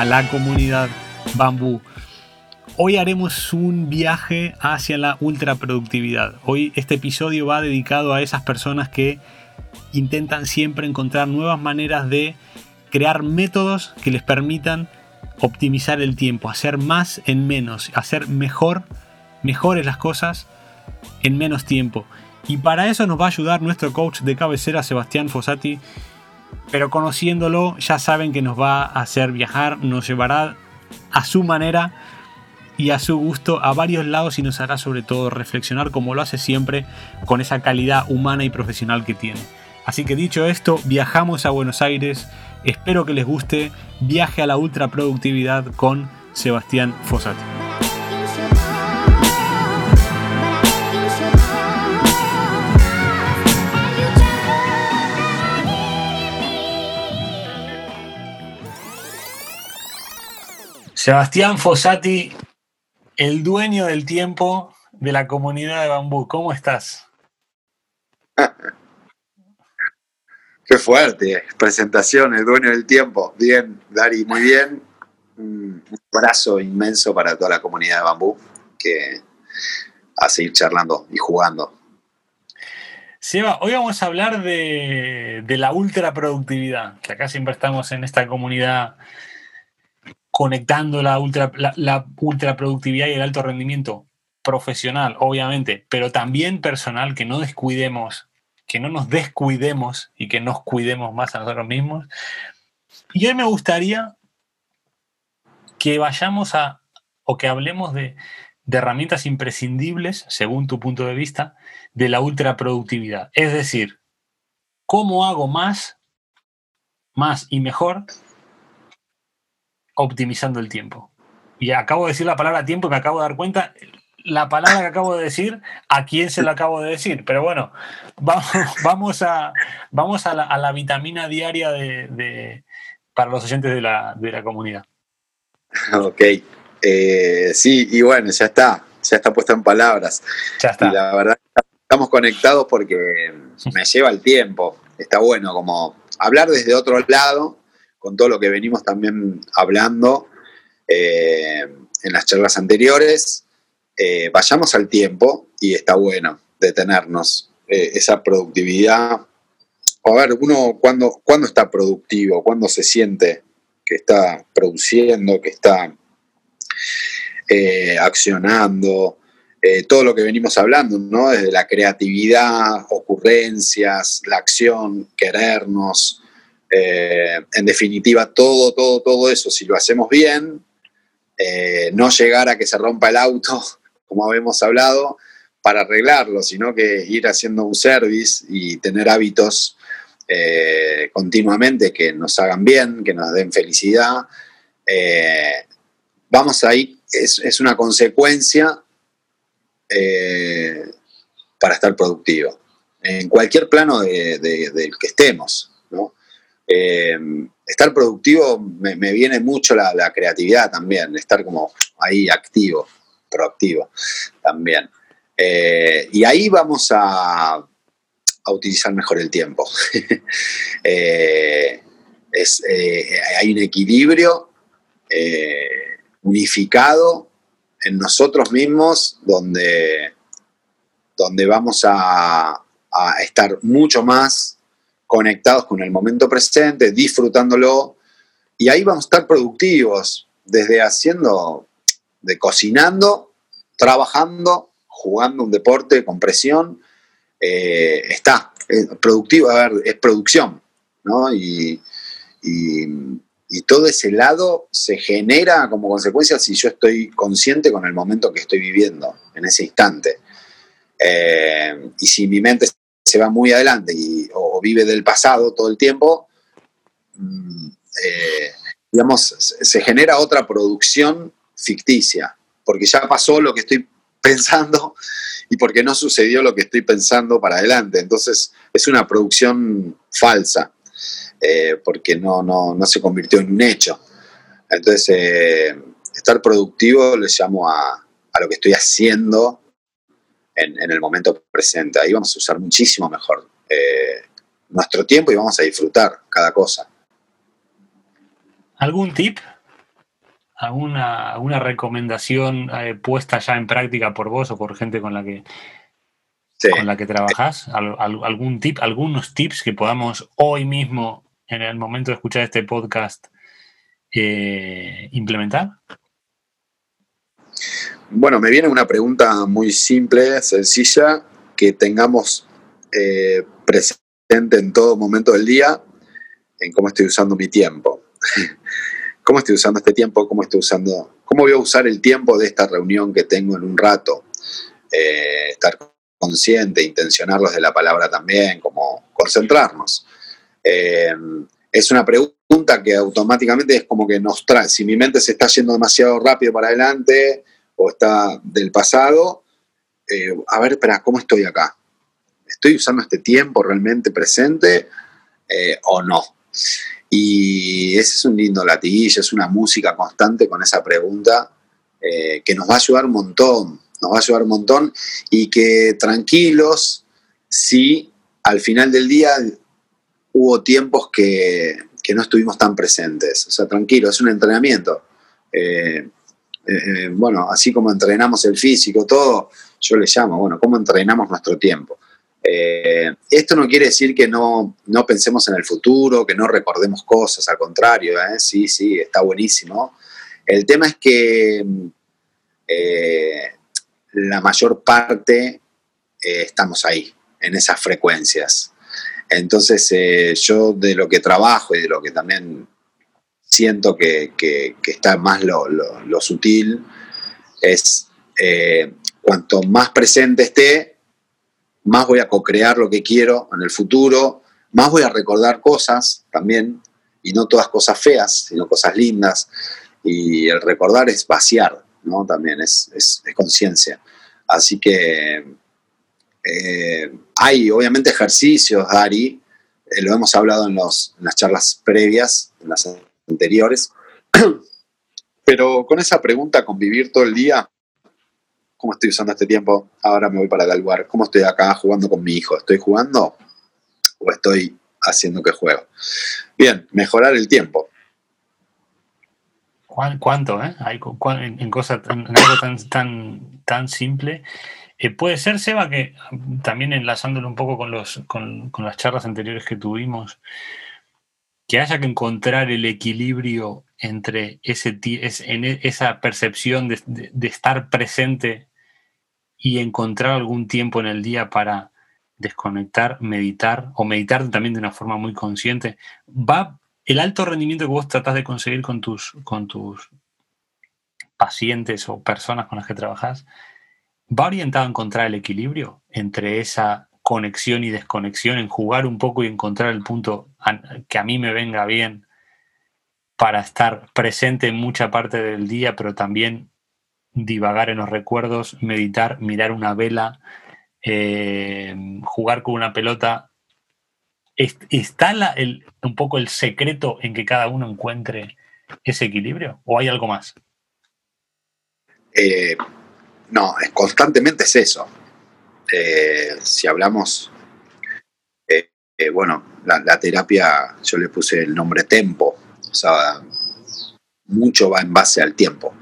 A la comunidad Bambú. Hoy haremos un viaje hacia la ultraproductividad. Hoy este episodio va dedicado a esas personas que intentan siempre encontrar nuevas maneras de crear métodos que les permitan optimizar el tiempo, hacer más en menos, hacer mejor, mejores las cosas en menos tiempo. Y para eso nos va a ayudar nuestro coach de cabecera, Sebastián Fossati. Pero conociéndolo, ya saben que nos va a hacer viajar, nos llevará a su manera y a su gusto a varios lados y nos hará sobre todo reflexionar como lo hace siempre con esa calidad humana y profesional que tiene. Así que dicho esto, viajamos a Buenos Aires. Espero que les guste. Viaje a la ultraproductividad con Sebastián Fossati. Sebastián Fossati, el dueño del tiempo de la comunidad de Bambú. ¿Cómo estás? Qué fuerte, presentación, el dueño del tiempo. Bien, Dari, muy bien. Un abrazo inmenso para toda la comunidad de Bambú que a seguir charlando y jugando. Seba, hoy vamos a hablar de, de la ultraproductividad, que acá siempre estamos en esta comunidad conectando la, ultra, la, ultraproductividad y el alto rendimiento profesional, obviamente, pero también personal, que no descuidemos, que no nos descuidemos y que nos cuidemos más a nosotros mismos. Y hoy me gustaría que vayamos a, o que hablemos de, de herramientas imprescindibles, según tu punto de vista, de la ultraproductividad. Es decir, ¿cómo hago más, más y mejor optimizando el tiempo. Y acabo de decir la palabra tiempo y me acabo de dar cuenta, la palabra que acabo de decir, a quién se la acabo de decir. Pero bueno, vamos, vamos, a, vamos a, la, vitamina diaria de, para los oyentes de la, comunidad. Ok, eh, sí, y bueno, ya está, ya está puesta en palabras. Ya está. Y la verdad, estamos conectados porque me lleva el tiempo. Está bueno como hablar desde otro lado con todo lo que venimos también hablando eh, en las charlas anteriores, eh, vayamos al tiempo y está bueno detenernos. Eh, esa productividad. A ver, uno cuando, cuando está productivo, cuando se siente que está produciendo, que está accionando, todo lo que venimos hablando, ¿no? Desde la creatividad, ocurrencias, la acción, querernos, eh, en definitiva, todo, todo, todo eso, si lo hacemos bien, eh, no llegar a que se rompa el auto, como habíamos hablado, para arreglarlo, sino que ir haciendo un service y tener hábitos eh, continuamente que nos hagan bien, que nos den felicidad. vamos ahí, es, es una consecuencia para estar productivo, en cualquier plano del que estemos. Eh, estar productivo me, viene mucho la, creatividad también, estar como ahí activo, proactivo también. Eh, y ahí vamos a, utilizar mejor el tiempo. Eh, hay un equilibrio unificado en nosotros mismos donde, donde vamos a, a estar mucho más conectados con el momento presente, disfrutándolo, y ahí vamos a estar productivos, desde haciendo, de cocinando, trabajando, jugando un deporte con presión, eh, está, productivo, a ver, es producción, ¿no? Y, todo ese lado se genera como consecuencia si yo estoy consciente con el momento que estoy viviendo en ese instante. Eh, y si mi mente se va muy adelante y, vive del pasado todo el tiempo, mm, eh, digamos, se genera otra producción ficticia, porque ya pasó lo que estoy pensando y porque no sucedió lo que estoy pensando para adelante. Entonces es una producción falsa, eh, porque no, no, no, se convirtió en un hecho. Entonces, eh, estar productivo le llamo a, a lo que estoy haciendo en, el momento presente. Ahí vamos a usar muchísimo mejor nuestro tiempo y vamos a disfrutar cada cosa. ¿Algún tip? ¿Alguna, alguna recomendación eh, puesta ya en práctica por vos o por gente con la que, con la que trabajas? ¿Algún tip, algunos tips que podamos hoy mismo, en el momento de escuchar este podcast, eh, implementar? Bueno, me viene una pregunta muy simple, sencilla, que tengamos eh, presente en todo momento del día en cómo estoy usando mi tiempo. ¿Cómo estoy usando este tiempo? ¿Cómo estoy usando? ¿Cómo voy a usar el tiempo de esta reunión que tengo en un rato? Eh, estar consciente, intencionarlos de la palabra también, como concentrarnos. Eh, es una pregunta que automáticamente es como que nos trae, si mi mente se está yendo demasiado rápido para adelante o está del pasado, eh, a ver, espera, ¿cómo estoy acá? ¿Estoy usando este tiempo realmente presente o no? Y ese es un lindo latiguillo, es una música constante con esa pregunta eh, que nos va a ayudar un montón, nos va a ayudar un montón y que tranquilos si al final del día hubo tiempos que, no estuvimos tan presentes. O sea, tranquilo, es un entrenamiento. Eh, eh, bueno, así como entrenamos el físico, todo, yo le llamo, bueno, ¿cómo entrenamos nuestro tiempo? Eh, esto no quiere decir que no, pensemos en el futuro, que no recordemos cosas, al contrario, ¿eh? sí, sí, está buenísimo. El tema es que eh, la mayor parte estamos ahí, en esas frecuencias. Entonces yo de lo que trabajo y de lo que también siento que, está más lo, lo sutil es cuanto más presente esté, más voy a co-crear lo que quiero en el futuro, más voy a recordar cosas también, y no todas cosas feas, sino cosas lindas. Y el recordar es vaciar, ¿no? También es, conciencia. Así que eh, hay obviamente ejercicios, Dari, eh, lo hemos hablado en, los, en las charlas previas, en las anteriores, pero con esa pregunta, convivir todo el día, ¿Cómo estoy usando este tiempo? Ahora me voy para tal lugar. ¿Cómo estoy acá jugando con mi hijo? ¿Estoy jugando o estoy haciendo que juego? Bien, mejorar el tiempo. ¿Cuánto, eh? en, cosas, algo tan, tan, tan simple. Eh, puede ser, Seba, que también enlazándolo un poco con, los, con, las charlas anteriores que tuvimos, que haya que encontrar el equilibrio entre ese, en esa percepción de, de, estar presente y encontrar algún tiempo en el día para desconectar, meditar o meditar también de una forma muy consciente, va el alto rendimiento que vos tratás de conseguir con tus, con tus pacientes o personas con las que trabajas, va orientado a encontrar el equilibrio entre esa conexión y desconexión, en jugar un poco y encontrar el punto que a mí me venga bien para estar presente en mucha parte del día, pero también divagar en los recuerdos, meditar, mirar una vela, eh, jugar con una pelota. ¿Está un poco el secreto en que cada uno encuentre ese equilibrio o hay algo más? Eh, no, constantemente es eso. Eh, si hablamos, bueno, la, la, terapia, yo le puse el nombre tempo, o sea, mucho va en base al tiempo.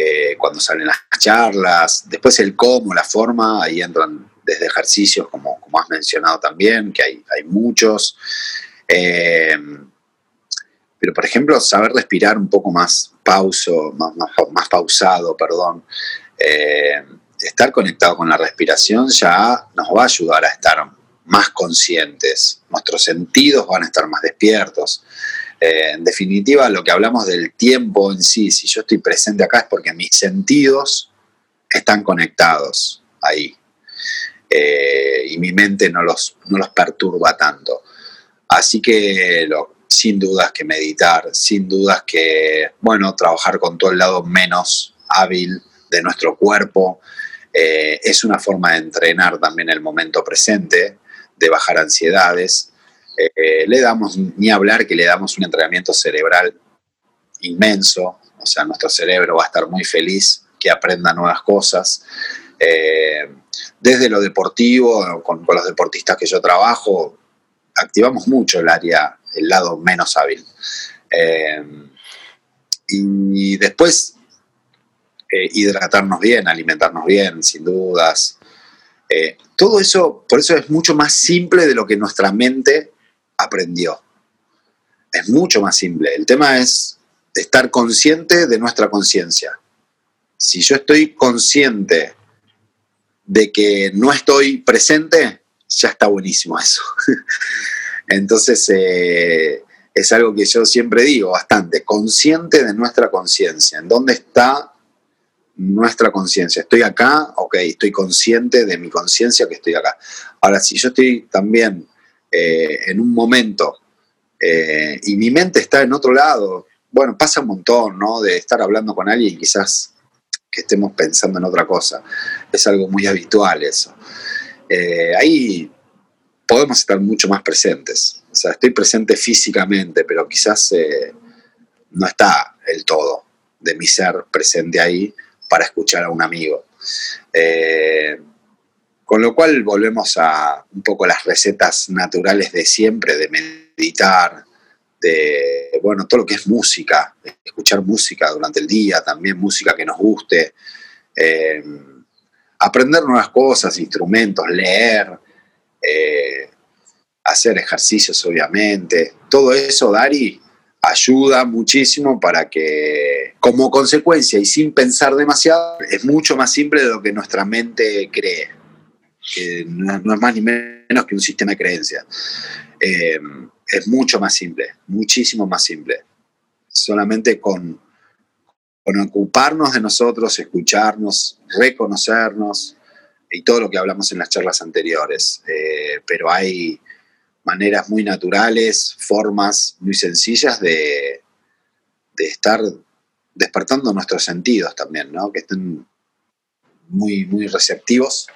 Eh, cuando salen las charlas, después el cómo, la forma, ahí entran desde ejercicios, como, como has mencionado también, que hay, hay muchos. Eh, pero, por ejemplo, saber respirar un poco más pauso, más, más, pausado, perdón. Eh, estar conectado con la respiración ya nos va a ayudar a estar más conscientes, nuestros sentidos van a estar más despiertos. Eh, en definitiva, lo que hablamos del tiempo en sí, si yo estoy presente acá es porque mis sentidos están conectados ahí. Eh, y mi mente no los, los perturba tanto. Así que sin dudas que meditar, sin dudas que, bueno, trabajar con todo el lado menos hábil de nuestro cuerpo, eh, es una forma de entrenar también el momento presente, de bajar ansiedades. Eh, le damos, ni hablar que le damos un entrenamiento cerebral inmenso, o sea, nuestro cerebro va a estar muy feliz que aprenda nuevas cosas. Eh, desde lo deportivo, con, los deportistas que yo trabajo, activamos mucho el área, el lado menos hábil. Eh, y después hidratarnos bien, alimentarnos bien, sin dudas. Todo eso, por eso es mucho más simple de lo que nuestra mente aprendió. Es mucho más simple. El tema es estar consciente de nuestra conciencia. Si yo estoy consciente de que no estoy presente, ya está buenísimo eso. Entonces, eh, es algo que yo siempre digo bastante, consciente de nuestra conciencia, en dónde está nuestra conciencia. Estoy acá, ok, estoy consciente de mi conciencia que estoy acá. Ahora, si yo estoy también eh, en un momento eh, y mi mente está en otro lado, bueno, pasa un montón, ¿no? De estar hablando con alguien y quizás que estemos pensando en otra cosa. Es algo muy habitual eso. Eh, ahí podemos estar mucho más presentes. O sea, estoy presente físicamente, pero quizás no está el todo de mi ser presente ahí para escuchar a un amigo. Eh, con lo cual volvemos a un poco las recetas naturales de siempre, de meditar, de, bueno, todo lo que es música, escuchar música durante el día, también música que nos guste, eh, aprender nuevas cosas, instrumentos, leer, eh, hacer ejercicios, obviamente. Todo eso, Dari, ayuda muchísimo para que, como consecuencia y sin pensar demasiado, es mucho más simple de lo que nuestra mente cree, que no, es más ni menos que un sistema de creencias. Eh, es mucho más simple, muchísimo más simple. Solamente con, con ocuparnos de nosotros, escucharnos, reconocernos y todo lo que hablamos en las charlas anteriores. Eh, pero hay maneras muy naturales, formas muy sencillas de, de estar despertando nuestros sentidos también, ¿no? que estén muy, muy receptivos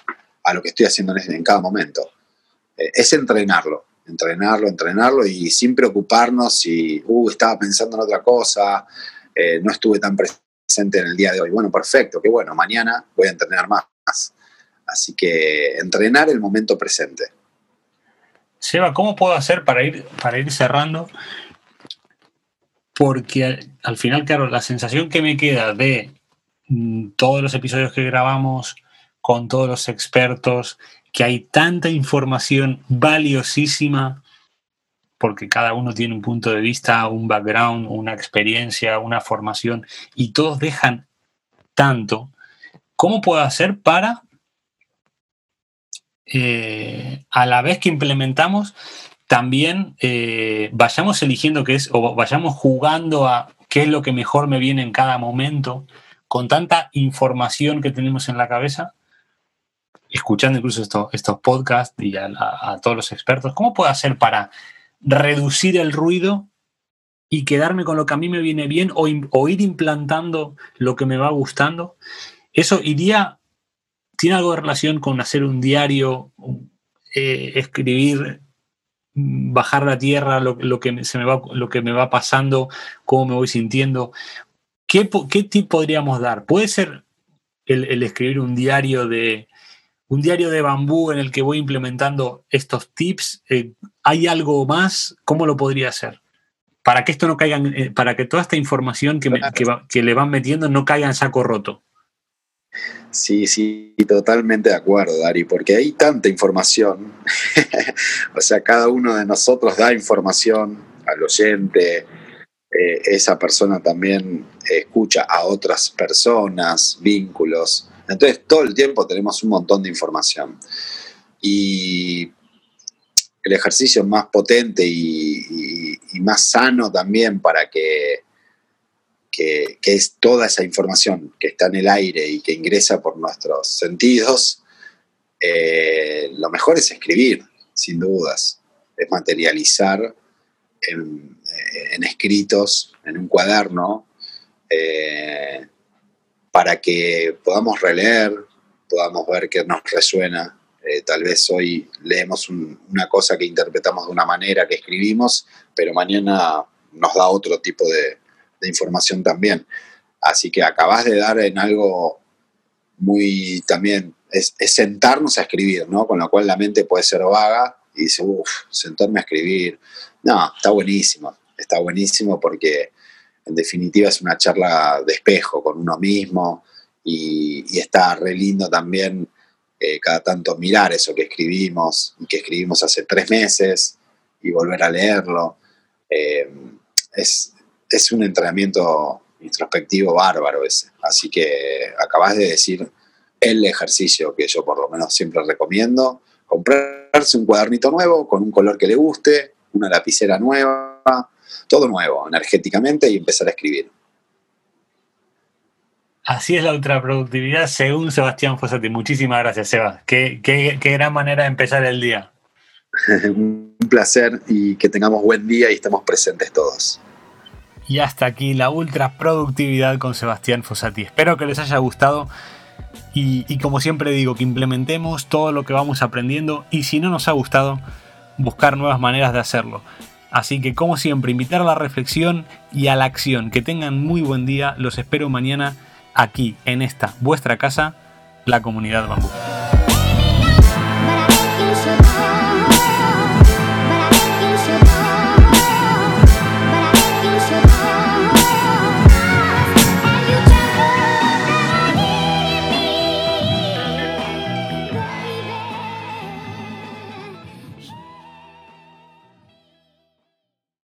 a lo que estoy haciendo en, cada momento. Eh, es entrenarlo, entrenarlo, entrenarlo y sin preocuparnos si, uh, estaba pensando en otra cosa, eh, no estuve tan presente en el día de hoy. Bueno, perfecto, qué bueno, mañana voy a entrenar más. Así que entrenar el momento presente. Seba, ¿cómo puedo hacer para ir, para ir cerrando? Porque al, final, claro, la sensación que me queda de mm, todos los episodios que grabamos con todos los expertos, que hay tanta información valiosísima, porque cada uno tiene un punto de vista, un background, una experiencia, una formación, y todos dejan tanto. ¿Cómo puedo hacer para eh, a la vez que implementamos, también eh, vayamos eligiendo qué es, o vayamos jugando a qué es lo que mejor me viene en cada momento, con tanta información que tenemos en la cabeza, escuchando incluso estos podcasts y a, todos los expertos, ¿cómo puedo hacer para reducir el ruido y quedarme con lo que a mí me viene bien o ir implantando lo que me va gustando? Eso iría ¿Tiene algo de relación con hacer un diario, eh, escribir, bajar la tierra, lo, que se me va, lo que me va pasando, cómo me voy sintiendo? ¿Qué, qué tip podríamos dar? ¿Puede ser el, escribir un diario de un diario de bambú en el que voy implementando estos tips? Eh, ¿Hay algo más? ¿Cómo lo podría hacer? Para que esto no caiga, eh, para que toda esta información que, que le van metiendo no caiga en saco roto. Sí, sí, totalmente de acuerdo, Dari, porque hay tanta información. o sea, cada uno de nosotros da información al oyente, eh, esa persona también escucha a otras personas, vínculos. Entonces, todo el tiempo tenemos un montón de información. Y el ejercicio más potente y más sano también para que que, es toda esa información que está en el aire y que ingresa por nuestros sentidos, eh, lo mejor es escribir, sin dudas, es materializar en, eh, escritos, en un cuaderno, eh, para que podamos releer, podamos ver qué nos resuena. tal vez hoy leemos una cosa que interpretamos de una manera que escribimos, pero mañana nos da otro tipo de, de información también. Así que acabas de dar en algo muy también, es, sentarnos a escribir, ¿no? Con lo cual la mente puede ser vaga y dice, uff, sentarme a escribir. No, está buenísimo, está buenísimo porque en definitiva es una charla de espejo con uno mismo y, está re lindo también eh, cada tanto mirar eso que escribimos y que escribimos hace tres meses y volver a leerlo. Eh, es, es un entrenamiento introspectivo bárbaro ese. Así que acabas de decir el ejercicio que yo por lo menos siempre recomiendo. Comprarse un cuadernito nuevo con un color que le guste, una lapicera nueva, todo nuevo, energéticamente y empezar a escribir. Así es la ultraproductividad según Sebastián Fossati. Muchísimas gracias, Seba. Qué, qué, qué gran manera de empezar el día. un placer y que tengamos buen día y estemos presentes todos. Y hasta aquí la ultra productividad con Sebastián Fossati. Espero que les haya gustado y, como siempre digo, que implementemos todo lo que vamos aprendiendo y si no nos ha gustado, buscar nuevas maneras de hacerlo. Así que como siempre, invitar a la reflexión y a la acción. Que tengan muy buen día. Los espero mañana aquí en esta vuestra casa, la comunidad bambú.